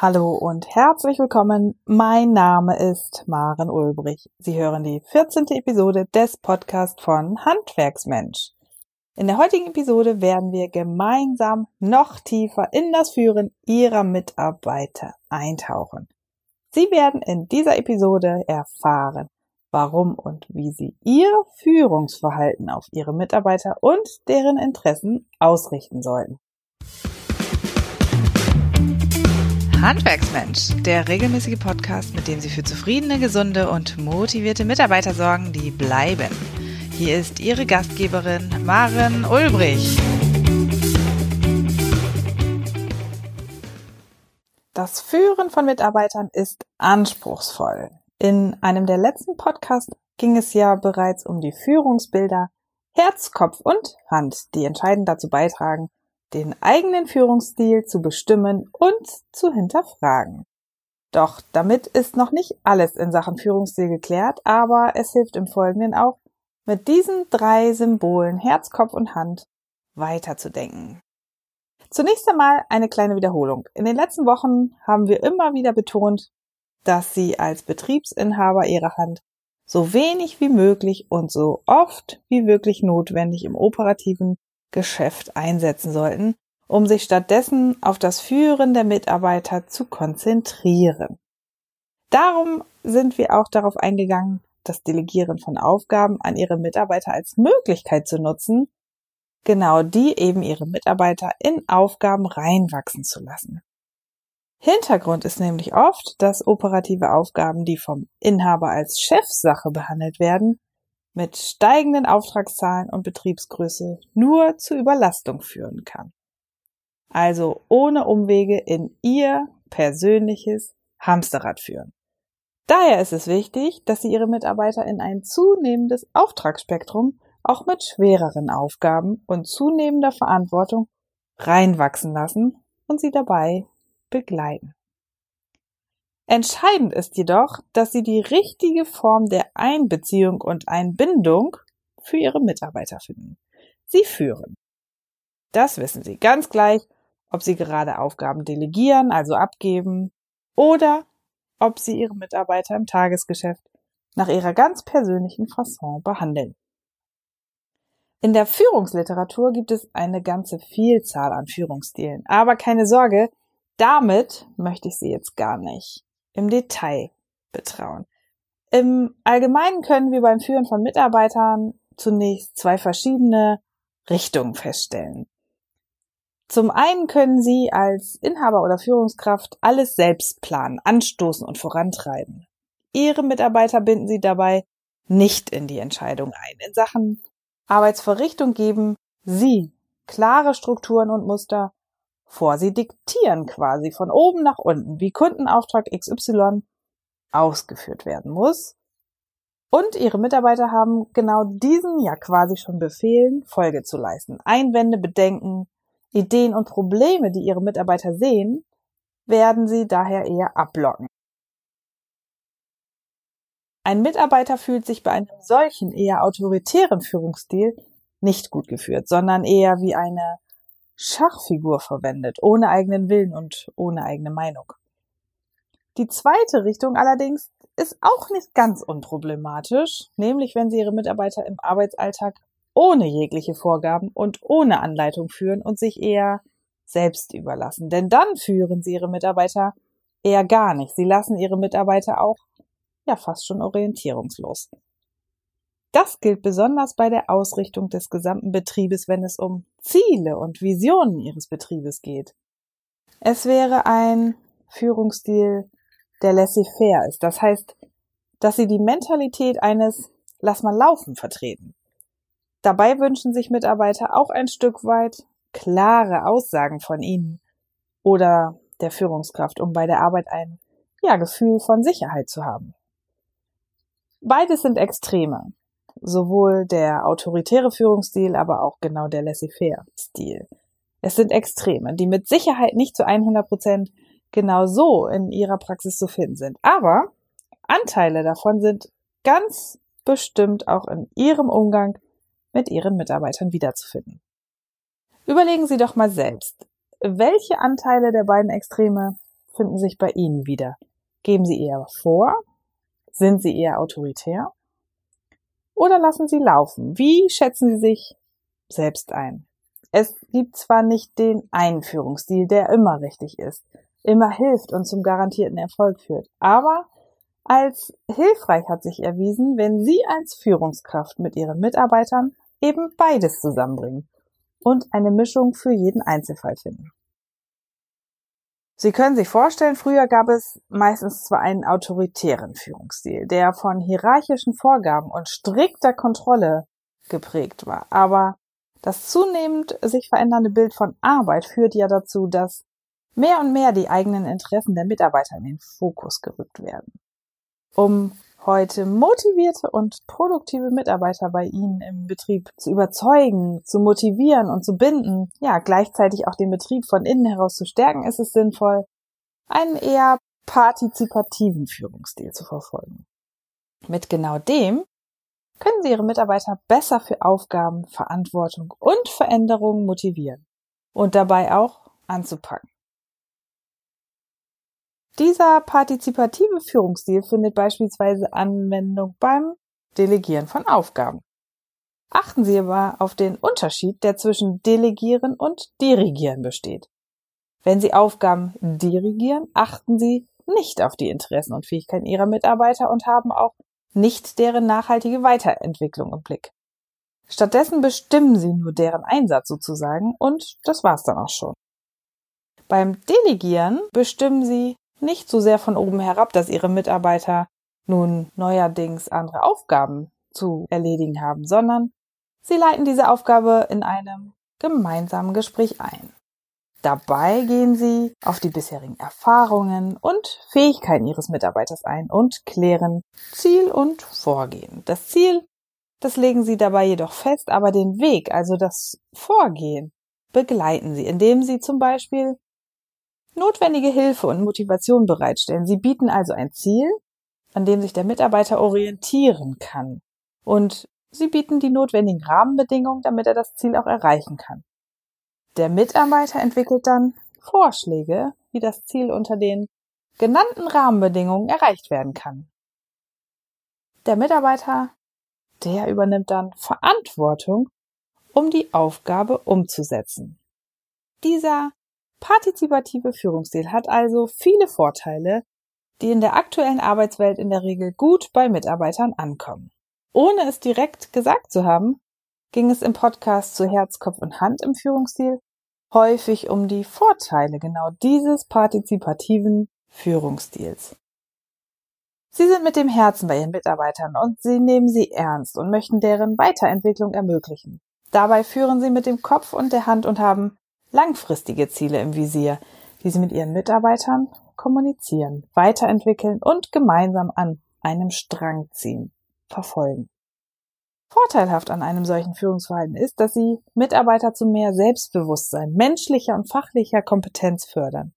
Hallo und herzlich willkommen. Mein Name ist Maren Ulbrich. Sie hören die 14. Episode des Podcasts von Handwerksmensch. In der heutigen Episode werden wir gemeinsam noch tiefer in das Führen Ihrer Mitarbeiter eintauchen. Sie werden in dieser Episode erfahren, warum und wie Sie Ihr Führungsverhalten auf Ihre Mitarbeiter und deren Interessen ausrichten sollten. Handwerksmensch, der regelmäßige Podcast, mit dem Sie für zufriedene, gesunde und motivierte Mitarbeiter sorgen, die bleiben. Hier ist Ihre Gastgeberin Maren Ulbrich. Das Führen von Mitarbeitern ist anspruchsvoll. In einem der letzten Podcasts ging es ja bereits um die Führungsbilder Herz, Kopf und Hand, die entscheidend dazu beitragen, den eigenen Führungsstil zu bestimmen und zu hinterfragen. Doch damit ist noch nicht alles in Sachen Führungsstil geklärt, aber es hilft im Folgenden auch, mit diesen drei Symbolen Herz, Kopf und Hand weiterzudenken. Zunächst einmal eine kleine Wiederholung. In den letzten Wochen haben wir immer wieder betont, dass Sie als Betriebsinhaber Ihrer Hand so wenig wie möglich und so oft wie wirklich notwendig im operativen Geschäft einsetzen sollten, um sich stattdessen auf das Führen der Mitarbeiter zu konzentrieren. Darum sind wir auch darauf eingegangen, das Delegieren von Aufgaben an ihre Mitarbeiter als Möglichkeit zu nutzen, genau die eben ihre Mitarbeiter in Aufgaben reinwachsen zu lassen. Hintergrund ist nämlich oft, dass operative Aufgaben, die vom Inhaber als Chefsache behandelt werden, mit steigenden Auftragszahlen und Betriebsgröße nur zu Überlastung führen kann. Also ohne Umwege in Ihr persönliches Hamsterrad führen. Daher ist es wichtig, dass Sie Ihre Mitarbeiter in ein zunehmendes Auftragsspektrum auch mit schwereren Aufgaben und zunehmender Verantwortung reinwachsen lassen und sie dabei begleiten. Entscheidend ist jedoch, dass Sie die richtige Form der Einbeziehung und Einbindung für Ihre Mitarbeiter finden. Sie führen. Das wissen Sie ganz gleich, ob Sie gerade Aufgaben delegieren, also abgeben, oder ob Sie Ihre Mitarbeiter im Tagesgeschäft nach ihrer ganz persönlichen Fasson behandeln. In der Führungsliteratur gibt es eine ganze Vielzahl an Führungsstilen, aber keine Sorge, damit möchte ich Sie jetzt gar nicht im Detail betrauen. Im Allgemeinen können wir beim Führen von Mitarbeitern zunächst zwei verschiedene Richtungen feststellen. Zum einen können Sie als Inhaber oder Führungskraft alles selbst planen, anstoßen und vorantreiben. Ihre Mitarbeiter binden Sie dabei nicht in die Entscheidung ein. In Sachen Arbeitsverrichtung geben Sie klare Strukturen und Muster vor. Sie diktieren quasi von oben nach unten, wie Kundenauftrag XY ausgeführt werden muss. Und ihre Mitarbeiter haben genau diesen ja quasi schon Befehlen Folge zu leisten. Einwände, Bedenken, Ideen und Probleme, die ihre Mitarbeiter sehen, werden sie daher eher abblocken. Ein Mitarbeiter fühlt sich bei einem solchen eher autoritären Führungsstil nicht gut geführt, sondern eher wie eine Schachfigur verwendet, ohne eigenen Willen und ohne eigene Meinung. Die zweite Richtung allerdings ist auch nicht ganz unproblematisch, nämlich wenn Sie Ihre Mitarbeiter im Arbeitsalltag ohne jegliche Vorgaben und ohne Anleitung führen und sich eher selbst überlassen. Denn dann führen Sie Ihre Mitarbeiter eher gar nicht. Sie lassen Ihre Mitarbeiter auch ja fast schon orientierungslos. Das gilt besonders bei der Ausrichtung des gesamten Betriebes, wenn es um Ziele und Visionen Ihres Betriebes geht. Es wäre ein Führungsstil, der laissez-faire ist. Das heißt, dass Sie die Mentalität eines Lass mal laufen vertreten. Dabei wünschen sich Mitarbeiter auch ein Stück weit klare Aussagen von Ihnen oder der Führungskraft, um bei der Arbeit ein ja, Gefühl von Sicherheit zu haben. Beides sind Extreme sowohl der autoritäre Führungsstil, aber auch genau der laissez-faire-Stil. Es sind Extreme, die mit Sicherheit nicht zu 100 Prozent genau so in ihrer Praxis zu finden sind. Aber Anteile davon sind ganz bestimmt auch in ihrem Umgang mit ihren Mitarbeitern wiederzufinden. Überlegen Sie doch mal selbst, welche Anteile der beiden Extreme finden sich bei Ihnen wieder? Geben Sie eher vor? Sind Sie eher autoritär? Oder lassen Sie laufen? Wie schätzen Sie sich selbst ein? Es gibt zwar nicht den Einführungsstil, der immer richtig ist, immer hilft und zum garantierten Erfolg führt, aber als hilfreich hat sich erwiesen, wenn Sie als Führungskraft mit Ihren Mitarbeitern eben beides zusammenbringen und eine Mischung für jeden Einzelfall finden. Sie können sich vorstellen, früher gab es meistens zwar einen autoritären Führungsstil, der von hierarchischen Vorgaben und strikter Kontrolle geprägt war, aber das zunehmend sich verändernde Bild von Arbeit führt ja dazu, dass mehr und mehr die eigenen Interessen der Mitarbeiter in den Fokus gerückt werden. Um heute motivierte und produktive Mitarbeiter bei Ihnen im Betrieb zu überzeugen, zu motivieren und zu binden, ja, gleichzeitig auch den Betrieb von innen heraus zu stärken, ist es sinnvoll, einen eher partizipativen Führungsstil zu verfolgen. Mit genau dem können Sie Ihre Mitarbeiter besser für Aufgaben, Verantwortung und Veränderungen motivieren und dabei auch anzupacken. Dieser partizipative Führungsstil findet beispielsweise Anwendung beim Delegieren von Aufgaben. Achten Sie aber auf den Unterschied, der zwischen Delegieren und Dirigieren besteht. Wenn Sie Aufgaben dirigieren, achten Sie nicht auf die Interessen und Fähigkeiten Ihrer Mitarbeiter und haben auch nicht deren nachhaltige Weiterentwicklung im Blick. Stattdessen bestimmen Sie nur deren Einsatz sozusagen und das war's dann auch schon. Beim Delegieren bestimmen Sie nicht so sehr von oben herab, dass ihre Mitarbeiter nun neuerdings andere Aufgaben zu erledigen haben, sondern sie leiten diese Aufgabe in einem gemeinsamen Gespräch ein. Dabei gehen sie auf die bisherigen Erfahrungen und Fähigkeiten ihres Mitarbeiters ein und klären Ziel und Vorgehen. Das Ziel, das legen sie dabei jedoch fest, aber den Weg, also das Vorgehen, begleiten sie, indem sie zum Beispiel notwendige Hilfe und Motivation bereitstellen. Sie bieten also ein Ziel, an dem sich der Mitarbeiter orientieren kann. Und sie bieten die notwendigen Rahmenbedingungen, damit er das Ziel auch erreichen kann. Der Mitarbeiter entwickelt dann Vorschläge, wie das Ziel unter den genannten Rahmenbedingungen erreicht werden kann. Der Mitarbeiter, der übernimmt dann Verantwortung, um die Aufgabe umzusetzen. Dieser Partizipative Führungsstil hat also viele Vorteile, die in der aktuellen Arbeitswelt in der Regel gut bei Mitarbeitern ankommen. Ohne es direkt gesagt zu haben, ging es im Podcast zu Herz, Kopf und Hand im Führungsstil häufig um die Vorteile genau dieses partizipativen Führungsstils. Sie sind mit dem Herzen bei Ihren Mitarbeitern und Sie nehmen sie ernst und möchten deren Weiterentwicklung ermöglichen. Dabei führen Sie mit dem Kopf und der Hand und haben langfristige Ziele im Visier, die sie mit ihren Mitarbeitern kommunizieren, weiterentwickeln und gemeinsam an einem Strang ziehen, verfolgen. Vorteilhaft an einem solchen Führungsverhalten ist, dass sie Mitarbeiter zu mehr Selbstbewusstsein, menschlicher und fachlicher Kompetenz fördern.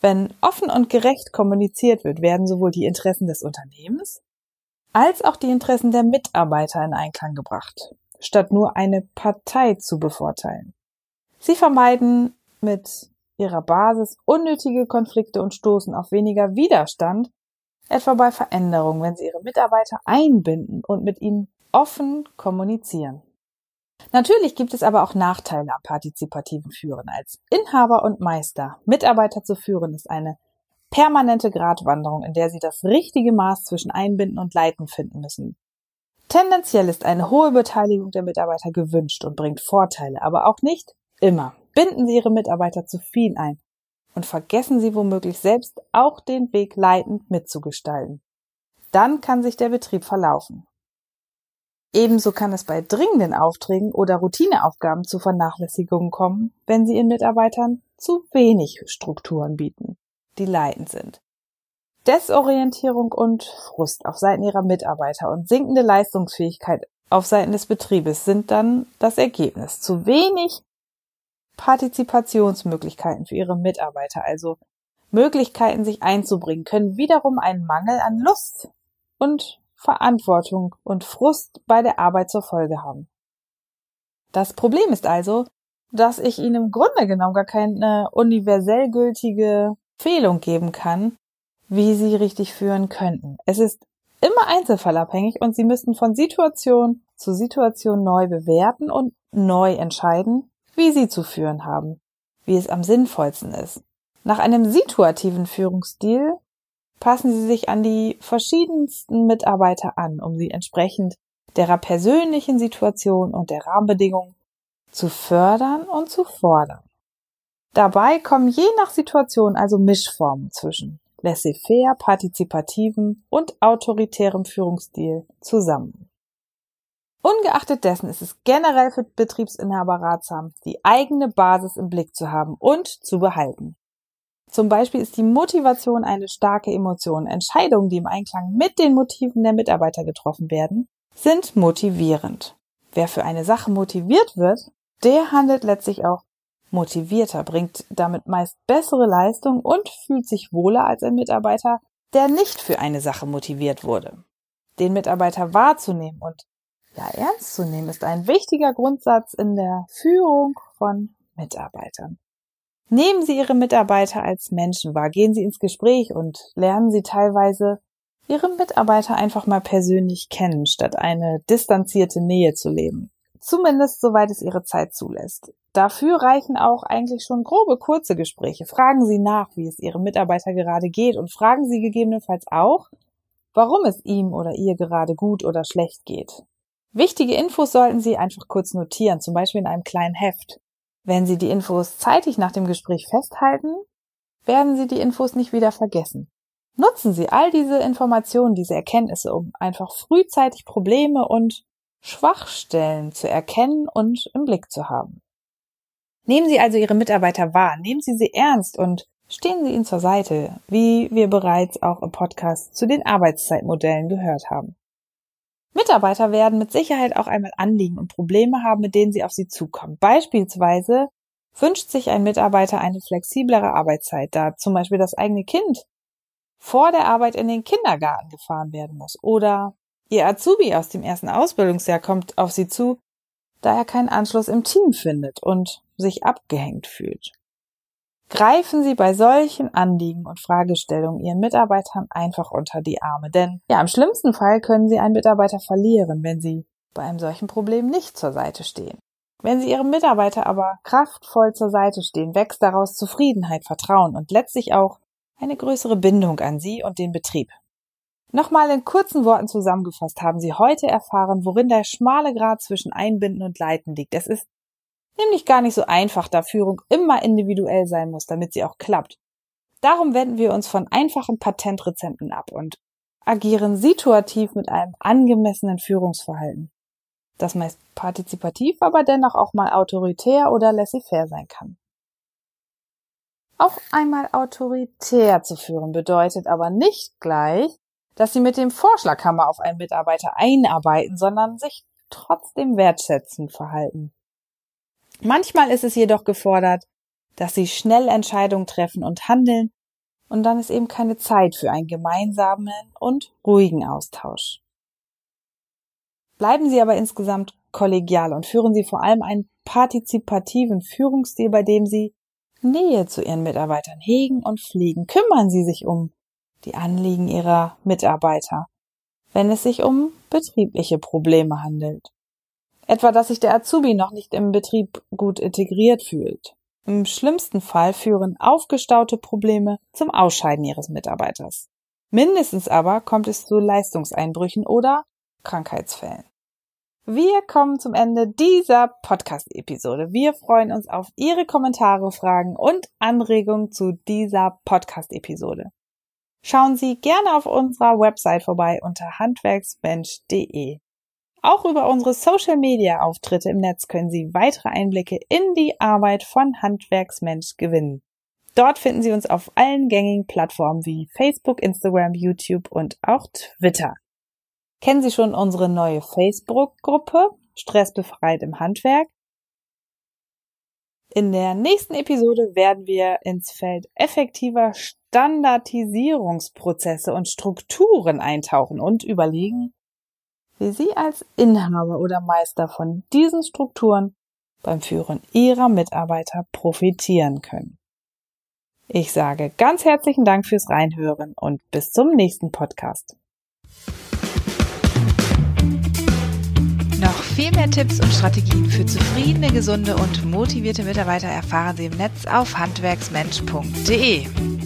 Wenn offen und gerecht kommuniziert wird, werden sowohl die Interessen des Unternehmens als auch die Interessen der Mitarbeiter in Einklang gebracht, statt nur eine Partei zu bevorteilen. Sie vermeiden mit ihrer Basis unnötige Konflikte und stoßen auf weniger Widerstand, etwa bei Veränderungen, wenn sie ihre Mitarbeiter einbinden und mit ihnen offen kommunizieren. Natürlich gibt es aber auch Nachteile am partizipativen Führen. Als Inhaber und Meister Mitarbeiter zu führen ist eine permanente Gratwanderung, in der sie das richtige Maß zwischen Einbinden und Leiten finden müssen. Tendenziell ist eine hohe Beteiligung der Mitarbeiter gewünscht und bringt Vorteile, aber auch nicht Immer. Binden Sie Ihre Mitarbeiter zu viel ein und vergessen Sie womöglich selbst auch den Weg leitend mitzugestalten. Dann kann sich der Betrieb verlaufen. Ebenso kann es bei dringenden Aufträgen oder Routineaufgaben zu Vernachlässigungen kommen, wenn Sie Ihren Mitarbeitern zu wenig Strukturen bieten, die leitend sind. Desorientierung und Frust auf Seiten Ihrer Mitarbeiter und sinkende Leistungsfähigkeit auf Seiten des Betriebes sind dann das Ergebnis. Zu wenig Partizipationsmöglichkeiten für ihre Mitarbeiter, also Möglichkeiten, sich einzubringen, können wiederum einen Mangel an Lust und Verantwortung und Frust bei der Arbeit zur Folge haben. Das Problem ist also, dass ich Ihnen im Grunde genommen gar keine universell gültige Empfehlung geben kann, wie Sie richtig führen könnten. Es ist immer einzelfallabhängig und Sie müssen von Situation zu Situation neu bewerten und neu entscheiden, wie Sie zu führen haben, wie es am sinnvollsten ist. Nach einem situativen Führungsstil passen Sie sich an die verschiedensten Mitarbeiter an, um sie entsprechend derer persönlichen Situation und der Rahmenbedingungen zu fördern und zu fordern. Dabei kommen je nach Situation also Mischformen zwischen laissez-faire, partizipativen und autoritärem Führungsstil zusammen. Ungeachtet dessen ist es generell für Betriebsinhaber ratsam, die eigene Basis im Blick zu haben und zu behalten. Zum Beispiel ist die Motivation eine starke Emotion. Entscheidungen, die im Einklang mit den Motiven der Mitarbeiter getroffen werden, sind motivierend. Wer für eine Sache motiviert wird, der handelt letztlich auch motivierter, bringt damit meist bessere Leistung und fühlt sich wohler als ein Mitarbeiter, der nicht für eine Sache motiviert wurde. Den Mitarbeiter wahrzunehmen und ja ernst zu nehmen, ist ein wichtiger Grundsatz in der Führung von Mitarbeitern. Nehmen Sie Ihre Mitarbeiter als Menschen wahr, gehen Sie ins Gespräch und lernen Sie teilweise Ihre Mitarbeiter einfach mal persönlich kennen, statt eine distanzierte Nähe zu leben. Zumindest soweit es Ihre Zeit zulässt. Dafür reichen auch eigentlich schon grobe kurze Gespräche. Fragen Sie nach, wie es Ihrem Mitarbeiter gerade geht und fragen Sie gegebenenfalls auch, warum es ihm oder ihr gerade gut oder schlecht geht. Wichtige Infos sollten Sie einfach kurz notieren, zum Beispiel in einem kleinen Heft. Wenn Sie die Infos zeitig nach dem Gespräch festhalten, werden Sie die Infos nicht wieder vergessen. Nutzen Sie all diese Informationen, diese Erkenntnisse, um einfach frühzeitig Probleme und Schwachstellen zu erkennen und im Blick zu haben. Nehmen Sie also Ihre Mitarbeiter wahr, nehmen Sie sie ernst und stehen Sie ihnen zur Seite, wie wir bereits auch im Podcast zu den Arbeitszeitmodellen gehört haben. Mitarbeiter werden mit Sicherheit auch einmal Anliegen und Probleme haben, mit denen sie auf sie zukommen. Beispielsweise wünscht sich ein Mitarbeiter eine flexiblere Arbeitszeit, da zum Beispiel das eigene Kind vor der Arbeit in den Kindergarten gefahren werden muss. Oder ihr Azubi aus dem ersten Ausbildungsjahr kommt auf sie zu, da er keinen Anschluss im Team findet und sich abgehängt fühlt. Greifen Sie bei solchen Anliegen und Fragestellungen Ihren Mitarbeitern einfach unter die Arme, denn ja, im schlimmsten Fall können Sie einen Mitarbeiter verlieren, wenn Sie bei einem solchen Problem nicht zur Seite stehen. Wenn Sie Ihrem Mitarbeiter aber kraftvoll zur Seite stehen, wächst daraus Zufriedenheit, Vertrauen und letztlich auch eine größere Bindung an Sie und den Betrieb. Nochmal in kurzen Worten zusammengefasst haben Sie heute erfahren, worin der schmale Grad zwischen Einbinden und Leiten liegt. Es ist nämlich gar nicht so einfach, da Führung immer individuell sein muss, damit sie auch klappt. Darum wenden wir uns von einfachen Patentrezepten ab und agieren situativ mit einem angemessenen Führungsverhalten, das meist partizipativ, aber dennoch auch mal autoritär oder laissez-faire sein kann. Auch einmal autoritär zu führen bedeutet aber nicht gleich, dass Sie mit dem Vorschlaghammer auf einen Mitarbeiter einarbeiten, sondern sich trotzdem wertschätzend verhalten. Manchmal ist es jedoch gefordert, dass sie schnell Entscheidungen treffen und handeln, und dann ist eben keine Zeit für einen gemeinsamen und ruhigen Austausch. Bleiben Sie aber insgesamt kollegial und führen Sie vor allem einen partizipativen Führungsstil, bei dem Sie Nähe zu Ihren Mitarbeitern hegen und pflegen. Kümmern Sie sich um die Anliegen Ihrer Mitarbeiter, wenn es sich um betriebliche Probleme handelt. Etwa, dass sich der Azubi noch nicht im Betrieb gut integriert fühlt. Im schlimmsten Fall führen aufgestaute Probleme zum Ausscheiden ihres Mitarbeiters. Mindestens aber kommt es zu Leistungseinbrüchen oder Krankheitsfällen. Wir kommen zum Ende dieser Podcast-Episode. Wir freuen uns auf Ihre Kommentare, Fragen und Anregungen zu dieser Podcast-Episode. Schauen Sie gerne auf unserer Website vorbei unter handwerksmensch.de. Auch über unsere Social-Media-Auftritte im Netz können Sie weitere Einblicke in die Arbeit von Handwerksmensch gewinnen. Dort finden Sie uns auf allen gängigen Plattformen wie Facebook, Instagram, YouTube und auch Twitter. Kennen Sie schon unsere neue Facebook-Gruppe Stressbefreit im Handwerk? In der nächsten Episode werden wir ins Feld effektiver Standardisierungsprozesse und Strukturen eintauchen und überlegen, wie Sie als Inhaber oder Meister von diesen Strukturen beim Führen Ihrer Mitarbeiter profitieren können. Ich sage ganz herzlichen Dank fürs Reinhören und bis zum nächsten Podcast. Noch viel mehr Tipps und Strategien für zufriedene, gesunde und motivierte Mitarbeiter erfahren Sie im Netz auf handwerksmensch.de.